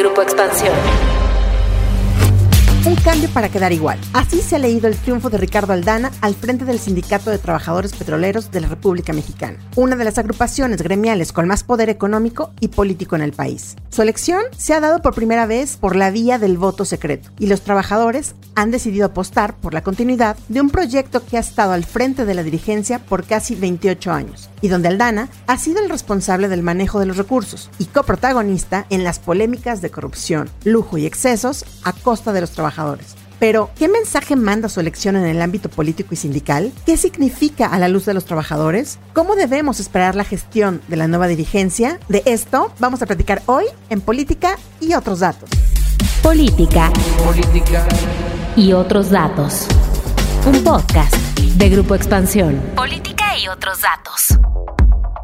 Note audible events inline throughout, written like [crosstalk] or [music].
Grupo Expansión. Un cambio para quedar igual. Así se ha leído el triunfo de Ricardo Aldana al frente del Sindicato de Trabajadores Petroleros de la República Mexicana, una de las agrupaciones gremiales con más poder económico y político en el país. Su elección se ha dado por primera vez por la vía del voto secreto y los trabajadores han decidido apostar por la continuidad de un proyecto que ha estado al frente de la dirigencia por casi 28 años y donde Aldana ha sido el responsable del manejo de los recursos y coprotagonista en las polémicas de corrupción, lujo y excesos a costa de los trabajadores pero, ¿qué mensaje manda su elección en el ámbito político y sindical? ¿Qué significa a la luz de los trabajadores? ¿Cómo debemos esperar la gestión de la nueva dirigencia? De esto vamos a platicar hoy en Política y otros datos. Política. Política. Y otros datos. Un podcast de Grupo Expansión. Política y otros datos.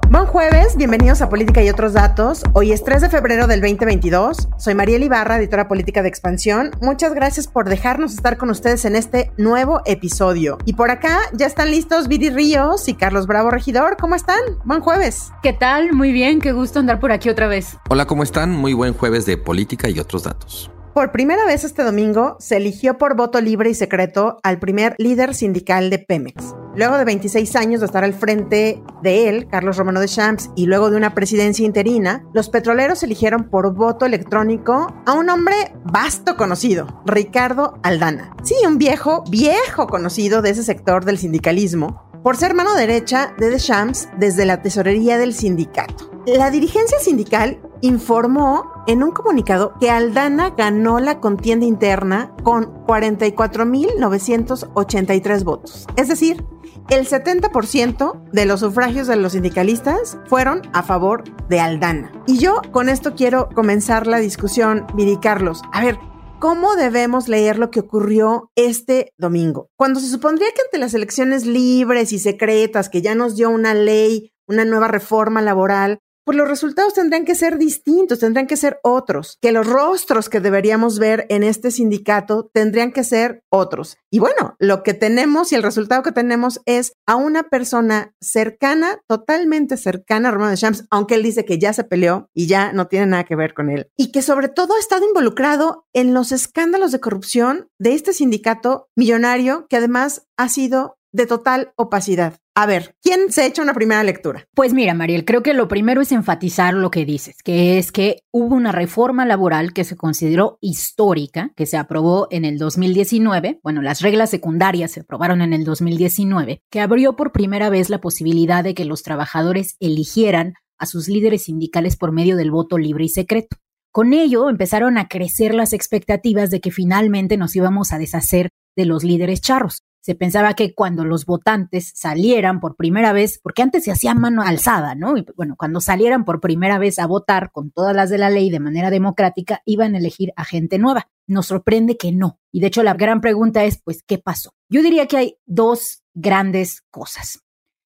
Buen jueves, bienvenidos a Política y otros datos. Hoy es 3 de febrero del 2022. Soy Mariel Ibarra, editora política de Expansión. Muchas gracias por dejarnos estar con ustedes en este nuevo episodio. Y por acá ya están listos Viri Ríos y Carlos Bravo Regidor. ¿Cómo están? Buen jueves. ¿Qué tal? Muy bien, qué gusto andar por aquí otra vez. Hola, ¿cómo están? Muy buen jueves de Política y otros datos. Por primera vez este domingo se eligió por voto libre y secreto al primer líder sindical de Pemex. Luego de 26 años de estar al frente de él, Carlos Romano de Champs, y luego de una presidencia interina, los petroleros eligieron por voto electrónico a un hombre vasto conocido, Ricardo Aldana. Sí, un viejo, viejo conocido de ese sector del sindicalismo, por ser mano derecha de Deschamps desde la tesorería del sindicato. La dirigencia sindical informó en un comunicado que Aldana ganó la contienda interna con 44.983 votos. Es decir, el 70% de los sufragios de los sindicalistas fueron a favor de Aldana. Y yo con esto quiero comenzar la discusión, Viri Carlos. A ver, ¿Cómo debemos leer lo que ocurrió este domingo? Cuando se supondría que ante las elecciones libres y secretas que ya nos dio una ley, una nueva reforma laboral, pues los resultados tendrían que ser distintos, tendrían que ser otros, que los rostros que deberíamos ver en este sindicato tendrían que ser otros. Y bueno, lo que tenemos y el resultado que tenemos es a una persona cercana, totalmente cercana a Romano de Champs, aunque él dice que ya se peleó y ya no tiene nada que ver con él. Y que sobre todo ha estado involucrado en los escándalos de corrupción de este sindicato millonario que además ha sido de total opacidad. A ver, ¿quién se echa una primera lectura? Pues mira, Mariel, creo que lo primero es enfatizar lo que dices, que es que hubo una reforma laboral que se consideró histórica, que se aprobó en el 2019, bueno, las reglas secundarias se aprobaron en el 2019, que abrió por primera vez la posibilidad de que los trabajadores eligieran a sus líderes sindicales por medio del voto libre y secreto. Con ello empezaron a crecer las expectativas de que finalmente nos íbamos a deshacer de los líderes charros se pensaba que cuando los votantes salieran por primera vez, porque antes se hacía mano alzada, ¿no? Y bueno, cuando salieran por primera vez a votar con todas las de la ley de manera democrática, iban a elegir a gente nueva. Nos sorprende que no. Y de hecho la gran pregunta es, pues, ¿qué pasó? Yo diría que hay dos grandes cosas.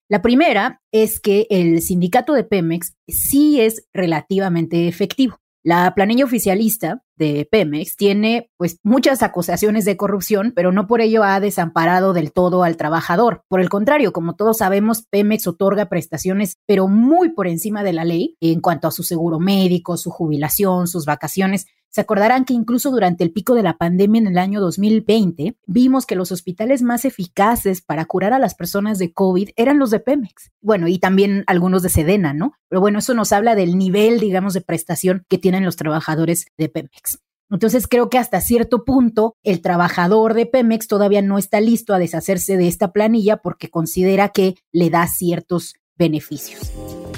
La primera es que el sindicato de Pemex sí es relativamente efectivo. La planilla oficialista de Pemex tiene pues muchas acusaciones de corrupción, pero no por ello ha desamparado del todo al trabajador. Por el contrario, como todos sabemos, Pemex otorga prestaciones, pero muy por encima de la ley en cuanto a su seguro médico, su jubilación, sus vacaciones. Se acordarán que incluso durante el pico de la pandemia en el año 2020, vimos que los hospitales más eficaces para curar a las personas de COVID eran los de Pemex. Bueno, y también algunos de Sedena, ¿no? Pero bueno, eso nos habla del nivel, digamos, de prestación que tienen los trabajadores de Pemex. Entonces creo que hasta cierto punto el trabajador de Pemex todavía no está listo a deshacerse de esta planilla porque considera que le da ciertos beneficios.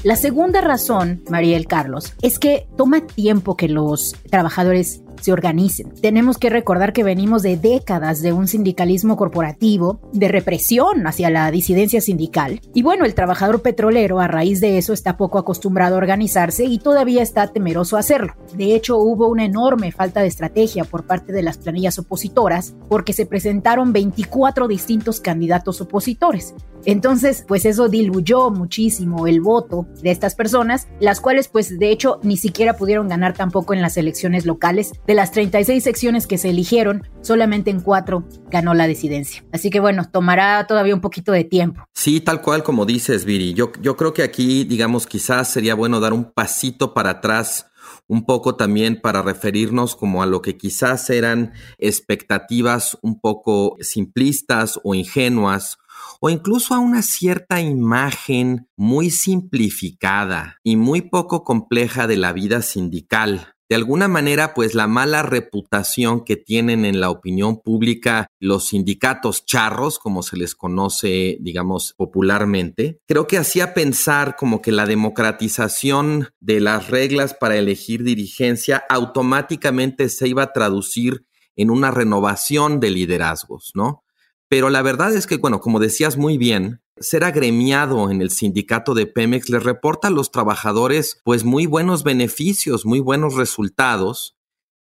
La segunda razón, Mariel Carlos, es que toma tiempo que los trabajadores se organicen. Tenemos que recordar que venimos de décadas de un sindicalismo corporativo, de represión hacia la disidencia sindical. Y bueno, el trabajador petrolero a raíz de eso está poco acostumbrado a organizarse y todavía está temeroso a hacerlo. De hecho, hubo una enorme falta de estrategia por parte de las planillas opositoras porque se presentaron 24 distintos candidatos opositores. Entonces, pues eso diluyó muchísimo el voto de estas personas, las cuales pues de hecho ni siquiera pudieron ganar tampoco en las elecciones locales. De las 36 secciones que se eligieron, solamente en cuatro ganó la disidencia. Así que bueno, tomará todavía un poquito de tiempo. Sí, tal cual como dices, Viri. Yo, yo creo que aquí, digamos, quizás sería bueno dar un pasito para atrás un poco también para referirnos como a lo que quizás eran expectativas un poco simplistas o ingenuas o incluso a una cierta imagen muy simplificada y muy poco compleja de la vida sindical de alguna manera, pues la mala reputación que tienen en la opinión pública los sindicatos charros, como se les conoce, digamos, popularmente, creo que hacía pensar como que la democratización de las reglas para elegir dirigencia automáticamente se iba a traducir en una renovación de liderazgos, ¿no? Pero la verdad es que, bueno, como decías muy bien, ser agremiado en el sindicato de Pemex les reporta a los trabajadores pues muy buenos beneficios, muy buenos resultados.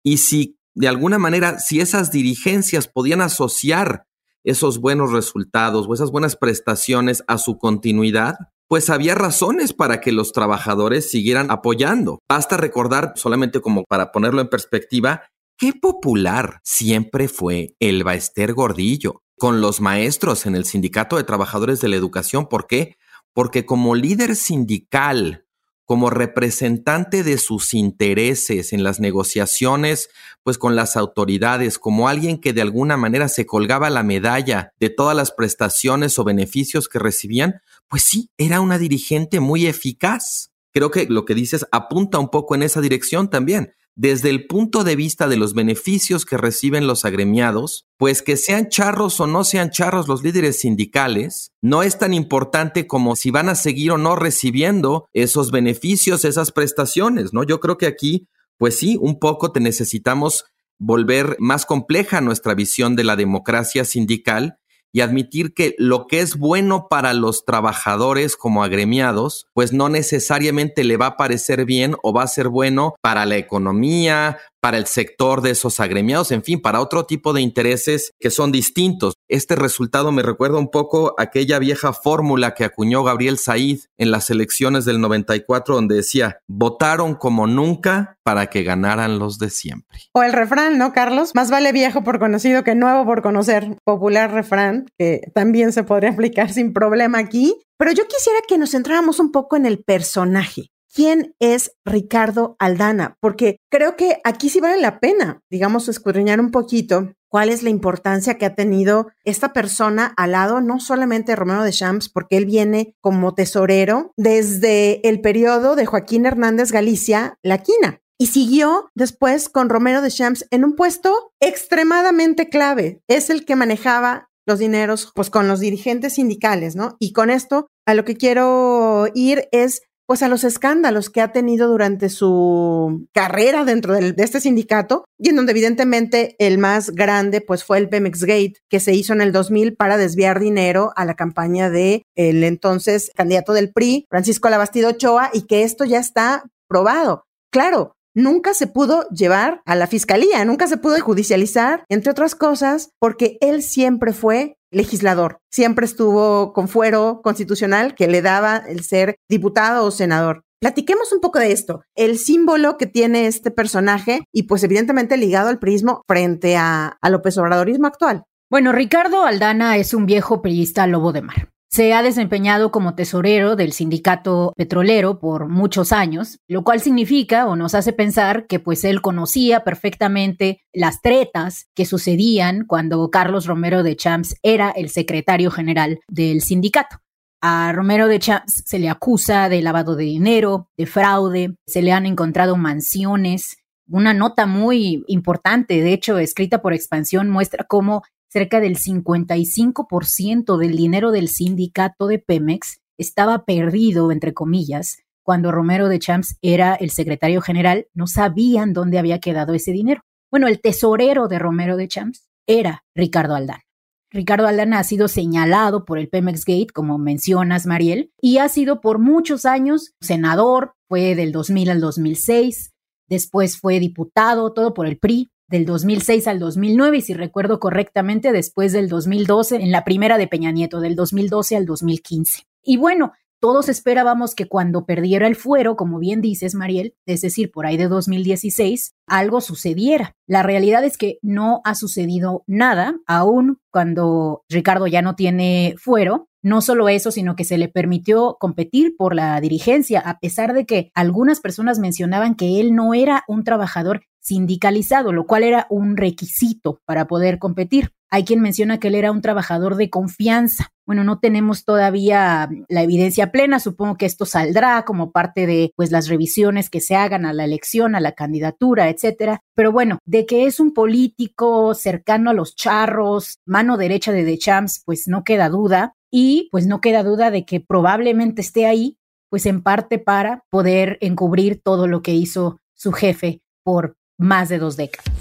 Y si de alguna manera, si esas dirigencias podían asociar esos buenos resultados o esas buenas prestaciones a su continuidad, pues había razones para que los trabajadores siguieran apoyando. Basta recordar, solamente como para ponerlo en perspectiva, qué popular siempre fue el Baester Gordillo con los maestros en el Sindicato de Trabajadores de la Educación. ¿Por qué? Porque como líder sindical, como representante de sus intereses en las negociaciones, pues con las autoridades, como alguien que de alguna manera se colgaba la medalla de todas las prestaciones o beneficios que recibían, pues sí, era una dirigente muy eficaz. Creo que lo que dices apunta un poco en esa dirección también desde el punto de vista de los beneficios que reciben los agremiados, pues que sean charros o no sean charros los líderes sindicales, no es tan importante como si van a seguir o no recibiendo esos beneficios, esas prestaciones, ¿no? Yo creo que aquí, pues sí, un poco te necesitamos volver más compleja nuestra visión de la democracia sindical y admitir que lo que es bueno para los trabajadores como agremiados, pues no necesariamente le va a parecer bien o va a ser bueno para la economía, para el sector de esos agremiados, en fin, para otro tipo de intereses que son distintos. Este resultado me recuerda un poco aquella vieja fórmula que acuñó Gabriel Said en las elecciones del 94, donde decía, votaron como nunca para que ganaran los de siempre. O el refrán, ¿no, Carlos? Más vale viejo por conocido que nuevo por conocer. Popular refrán, que también se podría [laughs] aplicar sin problema aquí. Pero yo quisiera que nos centráramos un poco en el personaje quién es Ricardo Aldana, porque creo que aquí sí vale la pena, digamos, escudriñar un poquito cuál es la importancia que ha tenido esta persona al lado, no solamente de Romero de Champs, porque él viene como tesorero desde el periodo de Joaquín Hernández Galicia, La Quina. Y siguió después con Romero de Champs en un puesto extremadamente clave. Es el que manejaba los dineros, pues con los dirigentes sindicales, ¿no? Y con esto, a lo que quiero ir es pues a los escándalos que ha tenido durante su carrera dentro de este sindicato y en donde evidentemente el más grande pues fue el Pemex Gate que se hizo en el 2000 para desviar dinero a la campaña de el entonces candidato del PRI, Francisco Labastido Ochoa y que esto ya está probado. Claro, nunca se pudo llevar a la fiscalía, nunca se pudo judicializar, entre otras cosas, porque él siempre fue legislador. Siempre estuvo con fuero constitucional que le daba el ser diputado o senador. Platiquemos un poco de esto, el símbolo que tiene este personaje y pues evidentemente ligado al prismo frente a, a López Obradorismo actual. Bueno, Ricardo Aldana es un viejo periodista lobo de mar. Se ha desempeñado como tesorero del sindicato petrolero por muchos años, lo cual significa o nos hace pensar que pues él conocía perfectamente las tretas que sucedían cuando Carlos Romero de Champs era el secretario general del sindicato. A Romero de Champs se le acusa de lavado de dinero, de fraude, se le han encontrado mansiones. Una nota muy importante, de hecho, escrita por Expansión, muestra cómo cerca del 55% del dinero del sindicato de Pemex estaba perdido, entre comillas, cuando Romero de Champs era el secretario general, no sabían dónde había quedado ese dinero. Bueno, el tesorero de Romero de Champs era Ricardo Aldana. Ricardo Aldana ha sido señalado por el Pemex Gate, como mencionas, Mariel, y ha sido por muchos años senador, fue del 2000 al 2006, después fue diputado, todo por el PRI, del 2006 al 2009 y si recuerdo correctamente después del 2012 en la primera de Peña Nieto, del 2012 al 2015. Y bueno, todos esperábamos que cuando perdiera el fuero, como bien dices, Mariel, es decir, por ahí de 2016, algo sucediera. La realidad es que no ha sucedido nada, aún cuando Ricardo ya no tiene fuero. No solo eso, sino que se le permitió competir por la dirigencia, a pesar de que algunas personas mencionaban que él no era un trabajador sindicalizado, lo cual era un requisito para poder competir. Hay quien menciona que él era un trabajador de confianza. Bueno, no tenemos todavía la evidencia plena, supongo que esto saldrá como parte de pues las revisiones que se hagan a la elección, a la candidatura, etcétera. Pero bueno, de que es un político cercano a los charros, mano derecha de The Champs, pues no queda duda y pues no queda duda de que probablemente esté ahí pues en parte para poder encubrir todo lo que hizo su jefe por más de dos décadas.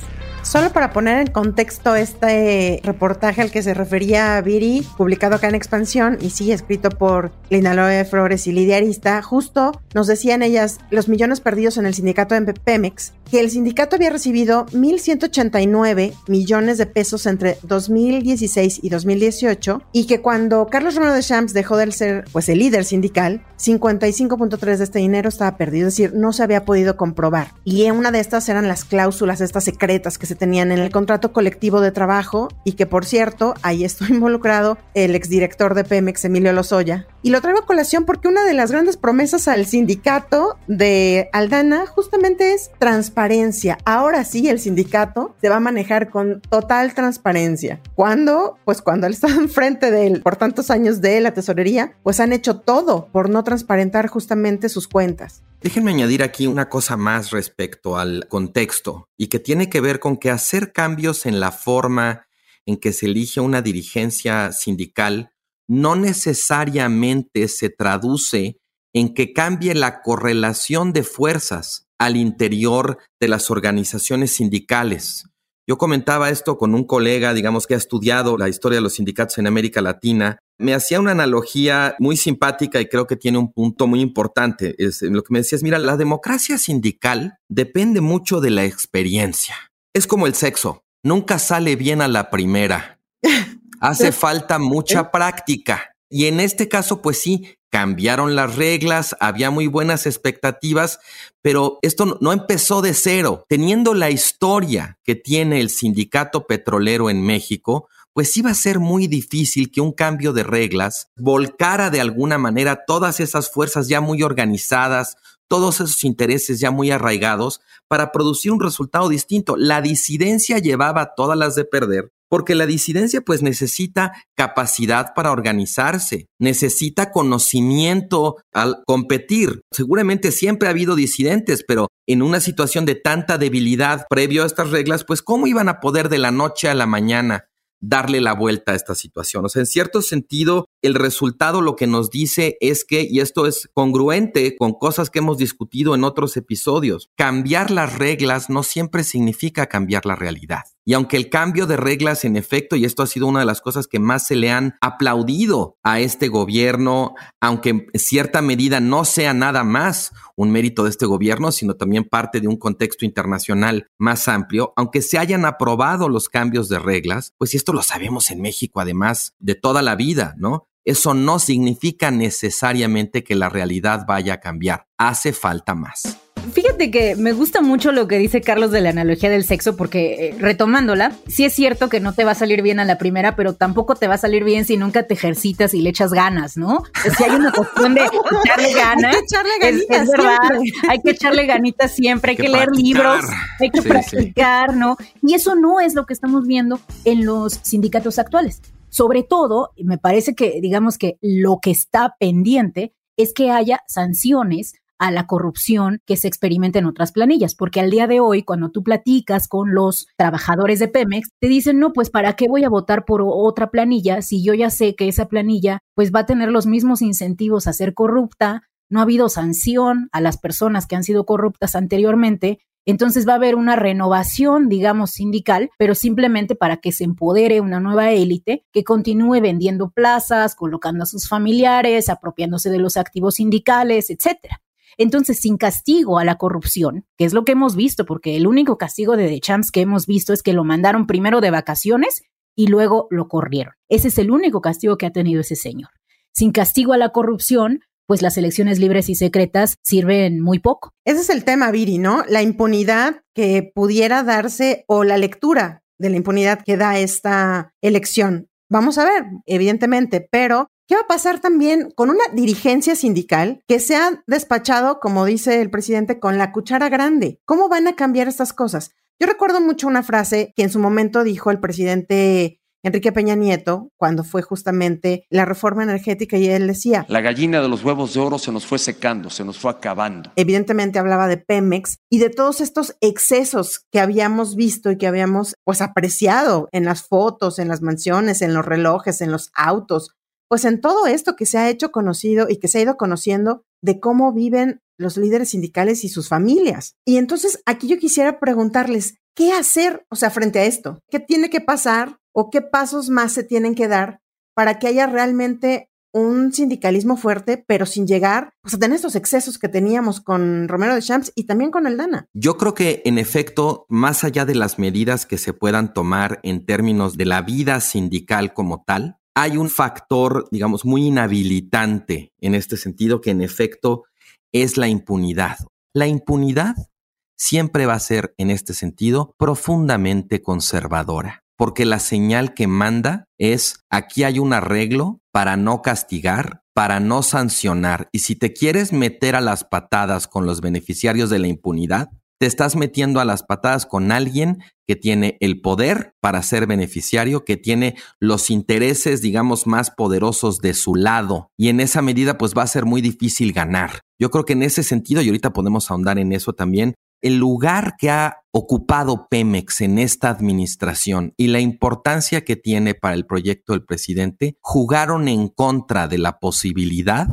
Solo para poner en contexto este reportaje al que se refería Viri, publicado acá en Expansión y sí escrito por Linaloe Flores y Lidia Arista, justo nos decían ellas los millones perdidos en el sindicato de Pemex, que el sindicato había recibido 1.189 millones de pesos entre 2016 y 2018 y que cuando Carlos Romero de Champs dejó de ser pues el líder sindical, 55.3 de este dinero estaba perdido, es decir, no se había podido comprobar. Y una de estas eran las cláusulas estas secretas que se tenían en el contrato colectivo de trabajo y que por cierto, ahí estoy [laughs] involucrado el exdirector de Pemex, Emilio Lozoya. Y lo traigo a colación porque una de las grandes promesas al sindicato de Aldana justamente es transparencia. Ahora sí, el sindicato se va a manejar con total transparencia. ¿Cuándo? Pues cuando él está [laughs] enfrente de él por tantos años de la tesorería, pues han hecho todo por no transparentar justamente sus cuentas. Déjenme añadir aquí una cosa más respecto al contexto y que tiene que ver con que hacer cambios en la forma en que se elige una dirigencia sindical no necesariamente se traduce en que cambie la correlación de fuerzas al interior de las organizaciones sindicales. Yo comentaba esto con un colega, digamos, que ha estudiado la historia de los sindicatos en América Latina. Me hacía una analogía muy simpática y creo que tiene un punto muy importante. Es, lo que me decía es, mira, la democracia sindical depende mucho de la experiencia. Es como el sexo, nunca sale bien a la primera. [laughs] Hace falta mucha práctica. Y en este caso, pues sí, cambiaron las reglas, había muy buenas expectativas, pero esto no empezó de cero. Teniendo la historia que tiene el sindicato petrolero en México, pues iba a ser muy difícil que un cambio de reglas volcara de alguna manera todas esas fuerzas ya muy organizadas, todos esos intereses ya muy arraigados para producir un resultado distinto. La disidencia llevaba todas las de perder porque la disidencia pues necesita capacidad para organizarse, necesita conocimiento al competir. Seguramente siempre ha habido disidentes, pero en una situación de tanta debilidad previo a estas reglas, pues ¿cómo iban a poder de la noche a la mañana darle la vuelta a esta situación. O sea, en cierto sentido, el resultado lo que nos dice es que, y esto es congruente con cosas que hemos discutido en otros episodios, cambiar las reglas no siempre significa cambiar la realidad. Y aunque el cambio de reglas, en efecto, y esto ha sido una de las cosas que más se le han aplaudido a este gobierno, aunque en cierta medida no sea nada más un mérito de este gobierno, sino también parte de un contexto internacional más amplio, aunque se hayan aprobado los cambios de reglas, pues esto lo sabemos en México además de toda la vida, ¿no? Eso no significa necesariamente que la realidad vaya a cambiar. Hace falta más. Fíjate que me gusta mucho lo que dice Carlos de la analogía del sexo, porque eh, retomándola, sí es cierto que no te va a salir bien a la primera, pero tampoco te va a salir bien si nunca te ejercitas y le echas ganas, ¿no? Si hay una cuestión de [laughs] echarle ganas. Hay que echarle ganitas. Es, verdad, hay que echarle ganitas siempre, hay que, leer libros, hay que practicar, ¿no? Y eso no es lo que estamos viendo en los sindicatos actuales. Sobre todo, me parece que, digamos que lo que está pendiente es que haya sanciones a la corrupción que se experimenta en otras planillas, porque al día de hoy, cuando tú platicas con los trabajadores de Pemex, te dicen, no, pues ¿para qué voy a votar por otra planilla si yo ya sé que esa planilla pues va a tener los mismos incentivos a ser corrupta, no ha habido sanción a las personas que han sido corruptas anteriormente, entonces va a haber una renovación, digamos, sindical, pero simplemente para que se empodere una nueva élite que continúe vendiendo plazas, colocando a sus familiares, apropiándose de los activos sindicales, etcétera. Entonces, sin castigo a la corrupción, que es lo que hemos visto, porque el único castigo de The Champs que hemos visto es que lo mandaron primero de vacaciones y luego lo corrieron. Ese es el único castigo que ha tenido ese señor. Sin castigo a la corrupción, pues las elecciones libres y secretas sirven muy poco. Ese es el tema, Viri, ¿no? La impunidad que pudiera darse o la lectura de la impunidad que da esta elección. Vamos a ver, evidentemente, pero ¿Qué va a pasar también con una dirigencia sindical que se ha despachado, como dice el presidente, con la cuchara grande? ¿Cómo van a cambiar estas cosas? Yo recuerdo mucho una frase que en su momento dijo el presidente Enrique Peña Nieto cuando fue justamente la reforma energética y él decía, la gallina de los huevos de oro se nos fue secando, se nos fue acabando. Evidentemente hablaba de Pemex y de todos estos excesos que habíamos visto y que habíamos pues apreciado en las fotos, en las mansiones, en los relojes, en los autos, pues en todo esto que se ha hecho conocido y que se ha ido conociendo de cómo viven los líderes sindicales y sus familias. Y entonces aquí yo quisiera preguntarles, ¿qué hacer, o sea, frente a esto? ¿Qué tiene que pasar o qué pasos más se tienen que dar para que haya realmente un sindicalismo fuerte, pero sin llegar pues, a tener estos excesos que teníamos con Romero de Champs y también con el Dana. Yo creo que, en efecto, más allá de las medidas que se puedan tomar en términos de la vida sindical como tal, hay un factor, digamos, muy inhabilitante en este sentido que, en efecto, es la impunidad. La impunidad siempre va a ser, en este sentido, profundamente conservadora, porque la señal que manda es aquí hay un arreglo para no castigar, para no sancionar, y si te quieres meter a las patadas con los beneficiarios de la impunidad, te estás metiendo a las patadas con alguien que tiene el poder para ser beneficiario, que tiene los intereses, digamos, más poderosos de su lado. Y en esa medida, pues va a ser muy difícil ganar. Yo creo que en ese sentido, y ahorita podemos ahondar en eso también, el lugar que ha ocupado Pemex en esta administración y la importancia que tiene para el proyecto del presidente jugaron en contra de la posibilidad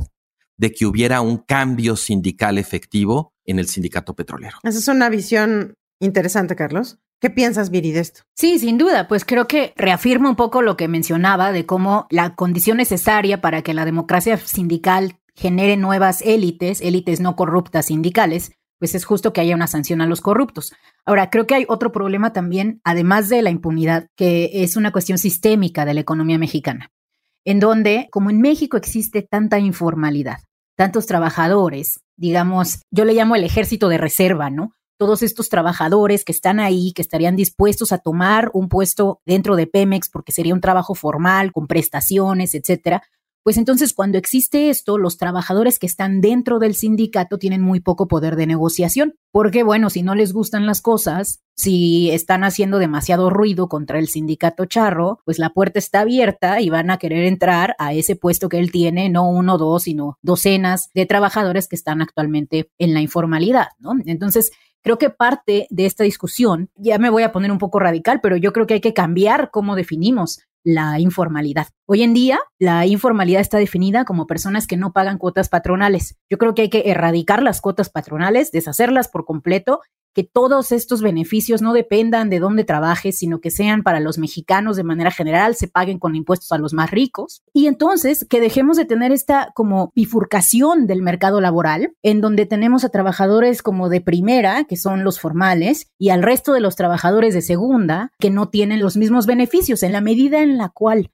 de que hubiera un cambio sindical efectivo en el sindicato petrolero. Esa es una visión interesante, Carlos. ¿Qué piensas, Viri, de esto? Sí, sin duda, pues creo que reafirma un poco lo que mencionaba de cómo la condición necesaria para que la democracia sindical genere nuevas élites, élites no corruptas sindicales, pues es justo que haya una sanción a los corruptos. Ahora, creo que hay otro problema también, además de la impunidad, que es una cuestión sistémica de la economía mexicana, en donde, como en México existe tanta informalidad, tantos trabajadores, digamos, yo le llamo el ejército de reserva, ¿no? Todos estos trabajadores que están ahí, que estarían dispuestos a tomar un puesto dentro de Pemex porque sería un trabajo formal, con prestaciones, etcétera, pues entonces cuando existe esto, los trabajadores que están dentro del sindicato tienen muy poco poder de negociación, porque bueno, si no les gustan las cosas, si están haciendo demasiado ruido contra el sindicato charro, pues la puerta está abierta y van a querer entrar a ese puesto que él tiene, no uno, dos, sino docenas de trabajadores que están actualmente en la informalidad, ¿no? Entonces, Creo que parte de esta discusión, ya me voy a poner un poco radical, pero yo creo que hay que cambiar cómo definimos la informalidad. Hoy en día, la informalidad está definida como personas que no pagan cuotas patronales. Yo creo que hay que erradicar las cuotas patronales, deshacerlas por completo que todos estos beneficios no dependan de dónde trabajes, sino que sean para los mexicanos de manera general, se paguen con impuestos a los más ricos. Y entonces que dejemos de tener esta como bifurcación del mercado laboral, en donde tenemos a trabajadores como de primera, que son los formales, y al resto de los trabajadores de segunda, que no tienen los mismos beneficios, en la medida en la cual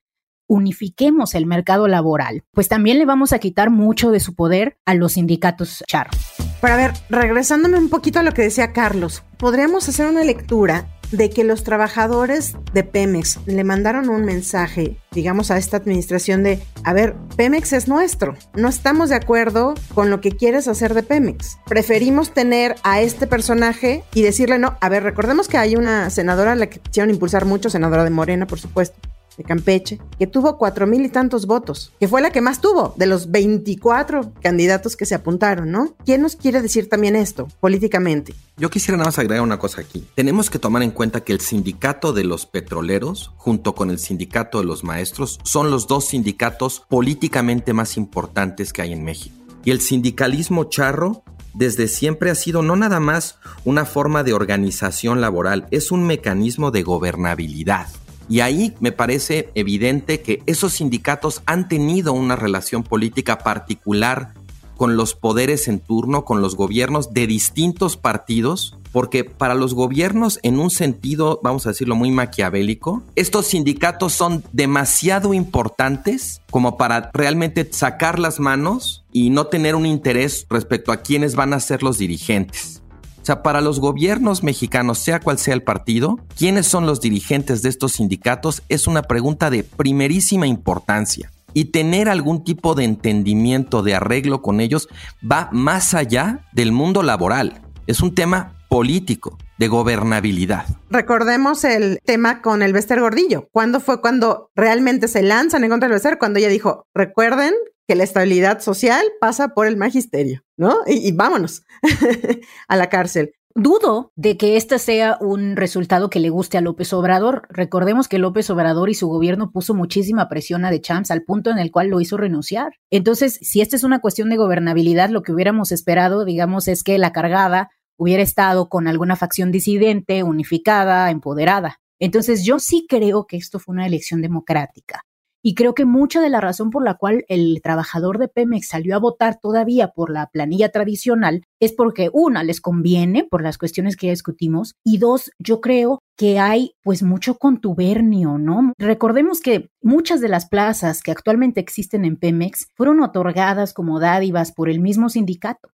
unifiquemos el mercado laboral, pues también le vamos a quitar mucho de su poder a los sindicatos charros. Pero a ver, regresándome un poquito a lo que decía Carlos, podríamos hacer una lectura de que los trabajadores de Pemex le mandaron un mensaje, digamos, a esta administración de, a ver, Pemex es nuestro, no estamos de acuerdo con lo que quieres hacer de Pemex. Preferimos tener a este personaje y decirle no. A ver, recordemos que hay una senadora a la que quisieron impulsar mucho, senadora de Morena, por supuesto, de Campeche, que tuvo cuatro mil y tantos votos, que fue la que más tuvo de los 24 candidatos que se apuntaron, ¿no? ¿Quién nos quiere decir también esto políticamente? Yo quisiera nada más agregar una cosa aquí. Tenemos que tomar en cuenta que el sindicato de los petroleros, junto con el sindicato de los maestros, son los dos sindicatos políticamente más importantes que hay en México. Y el sindicalismo charro desde siempre ha sido no nada más una forma de organización laboral, es un mecanismo de gobernabilidad. Y ahí me parece evidente que esos sindicatos han tenido una relación política particular con los poderes en turno, con los gobiernos de distintos partidos porque para los gobiernos, en un sentido, vamos a decirlo muy maquiavélico, estos sindicatos son demasiado importantes como para realmente sacar las manos y no tener un interés respecto a quiénes van a ser los dirigentes. Para los gobiernos mexicanos, sea cual sea el partido, quiénes son los dirigentes de estos sindicatos es una pregunta de primerísima importancia y tener algún tipo de entendimiento, de arreglo con ellos, va más allá del mundo laboral. Es un tema político, de gobernabilidad. Recordemos el tema con el Bester Gordillo. ¿Cuándo fue cuando realmente se lanzan en contra del Bester? Cuando ella dijo, recuerden que la estabilidad social pasa por el magisterio, ¿no? Y, vámonos [laughs] a la cárcel. Dudo de que este sea un resultado que le guste a López Obrador. Recordemos que López Obrador y su gobierno puso muchísima presión a De Champs al punto en el cual lo hizo renunciar. Entonces, si esta es una cuestión de gobernabilidad, lo que hubiéramos esperado, digamos, es que la cargada hubiera estado con alguna facción disidente, unificada, empoderada. Entonces, yo sí creo que esto fue una elección democrática. Y creo que mucha de la razón por la cual el trabajador de Pemex salió a votar todavía por la planilla tradicional es porque, una, les conviene por las cuestiones que ya discutimos, y dos, yo creo que hay pues mucho contubernio, ¿no? Recordemos que muchas de las plazas que actualmente existen en Pemex fueron otorgadas como dádivas por el mismo sindicato.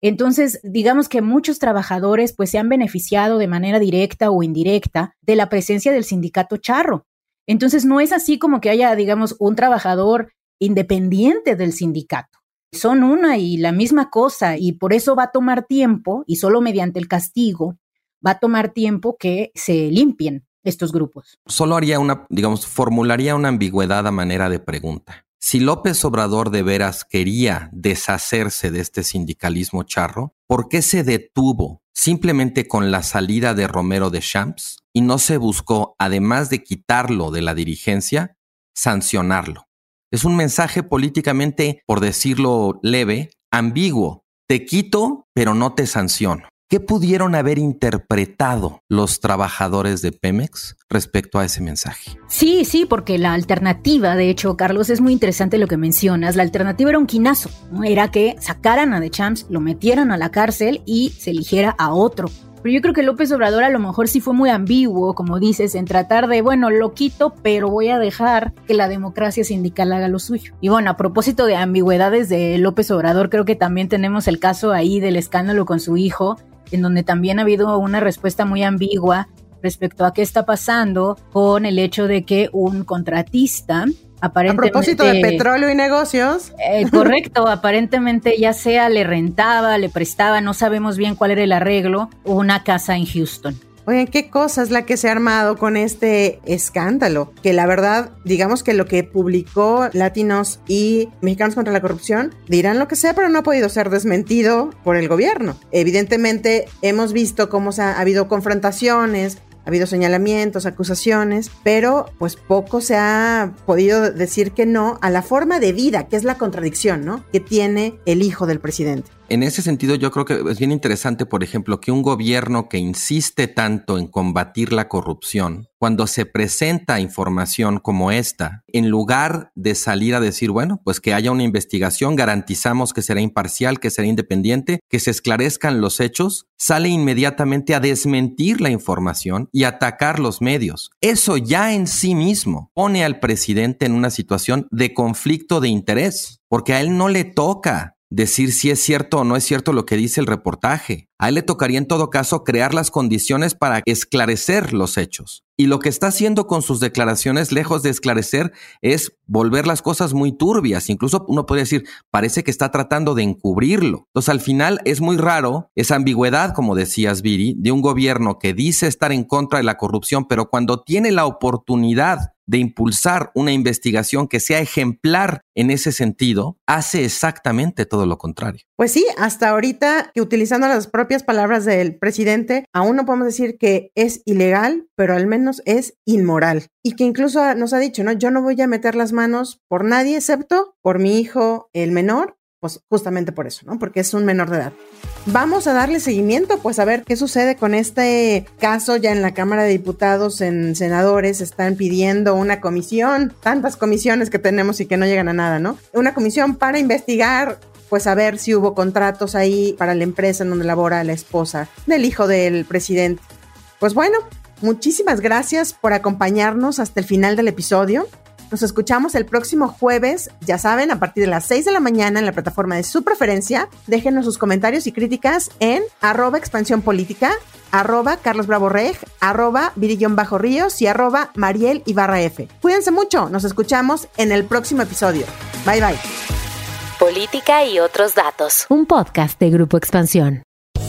Entonces, digamos que muchos trabajadores pues se han beneficiado de manera directa o indirecta de la presencia del sindicato charro. Entonces, no es así como que haya, digamos, un trabajador independiente del sindicato. Son una y la misma cosa y por eso va a tomar tiempo y solo mediante el castigo va a tomar tiempo que se limpien estos grupos. Solo haría una, digamos, formularía una ambigüedad a manera de pregunta. Si López Obrador de veras quería deshacerse de este sindicalismo charro, ¿por qué se detuvo simplemente con la salida de Romero de Champs y no se buscó, además de quitarlo de la dirigencia, sancionarlo? Es un mensaje políticamente, por decirlo leve, ambiguo. Te quito, pero no te sanciono. ¿Qué pudieron haber interpretado los trabajadores de Pemex respecto a ese mensaje? Sí, sí, porque la alternativa, de hecho, Carlos, es muy interesante lo que mencionas. La alternativa era un quinazo, ¿no? Era que sacaran a The Champs, lo metieran a la cárcel y se eligiera a otro. Pero yo creo que López Obrador a lo mejor sí fue muy ambiguo, como dices, en tratar de, bueno, lo quito, pero voy a dejar que la democracia sindical haga lo suyo. Y bueno, a propósito de ambigüedades de López Obrador, creo que también tenemos el caso ahí del escándalo con su hijo, en donde también ha habido una respuesta muy ambigua respecto a qué está pasando con el hecho de que un contratista aparentemente... A propósito de petróleo y negocios. Eh, correcto, aparentemente ya sea le rentaba, le prestaba, no sabemos bien cuál era el arreglo, una casa en Houston. Oigan, ¿qué cosa es la que se ha armado con este escándalo? Que la verdad, digamos que lo que publicó Latinos y Mexicanos contra la Corrupción dirán lo que sea, pero no ha podido ser desmentido por el gobierno. Evidentemente, hemos visto cómo se ha, habido confrontaciones, ha habido señalamientos, acusaciones, pero pues poco se ha podido decir que no a la forma de vida, que es la contradicción, ¿no? Que tiene el hijo del presidente. En ese sentido, yo creo que es bien interesante, por ejemplo, que un gobierno que insiste tanto en combatir la corrupción, cuando se presenta información como esta, en lugar de salir a decir, bueno, pues que haya una investigación, garantizamos que será imparcial, que será independiente, que se esclarezcan los hechos, sale inmediatamente a desmentir la información y atacar los medios. Eso ya en sí mismo pone al presidente en una situación de conflicto de interés, porque a él no le toca decir si es cierto o no es cierto lo que dice el reportaje. A él le tocaría en todo caso crear las condiciones para esclarecer los hechos. Y lo que está haciendo con sus declaraciones, lejos de esclarecer, es volver las cosas muy turbias. Incluso uno podría decir, parece que está tratando de encubrirlo. Entonces, al final es muy raro esa ambigüedad, como decías, Viri, de un gobierno que dice estar en contra de la corrupción, pero cuando tiene la oportunidad de impulsar una investigación que sea ejemplar en ese sentido, hace exactamente todo lo contrario. Pues sí, hasta ahorita que utilizando las propias palabras del presidente, aún no podemos decir que es ilegal, pero al menos es inmoral. Y que incluso nos ha dicho, ¿no? Yo no voy a meter las manos por nadie excepto por mi hijo, el menor, pues justamente por eso, ¿no? Porque es un menor de edad. Vamos a darle seguimiento, pues a ver qué sucede con este caso ya en la Cámara de Diputados, en senadores, están pidiendo una comisión, tantas comisiones que tenemos y que no llegan a nada, ¿no? Una comisión para investigar pues saber si hubo contratos ahí para la empresa en donde labora la esposa del hijo del presidente. Pues bueno, muchísimas gracias por acompañarnos hasta el final del episodio. Nos escuchamos el próximo jueves, ya saben, a partir de las 6 de la mañana en la plataforma de su preferencia. Déjenos sus comentarios y críticas en arroba expansión política, arroba Carlos Bravo Reg, arroba Virillón Bajo Ríos y arroba Mariel Ibarra F. Cuídense mucho, nos escuchamos en el próximo episodio. Bye bye. Política y otros datos. Un podcast de Grupo Expansión.